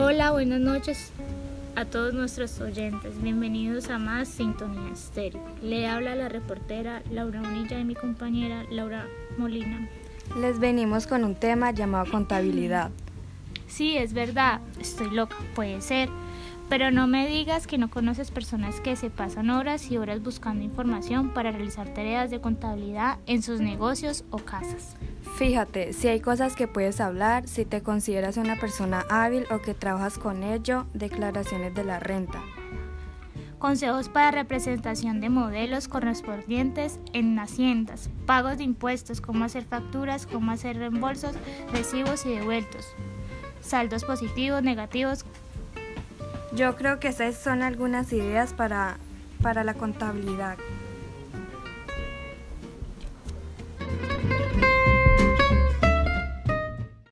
Hola, buenas noches a todos nuestros oyentes. Bienvenidos a más Sintonía Estéreo. Le habla la reportera Laura Unilla y mi compañera Laura Molina. Les venimos con un tema llamado contabilidad. Sí, es verdad, estoy loca, puede ser. Pero no me digas que no conoces personas que se pasan horas y horas buscando información para realizar tareas de contabilidad en sus negocios o casas. Fíjate, si hay cosas que puedes hablar, si te consideras una persona hábil o que trabajas con ello, declaraciones de la renta. Consejos para representación de modelos correspondientes en haciendas, pagos de impuestos, cómo hacer facturas, cómo hacer reembolsos, recibos y devueltos, saldos positivos, negativos. Yo creo que esas son algunas ideas para, para la contabilidad.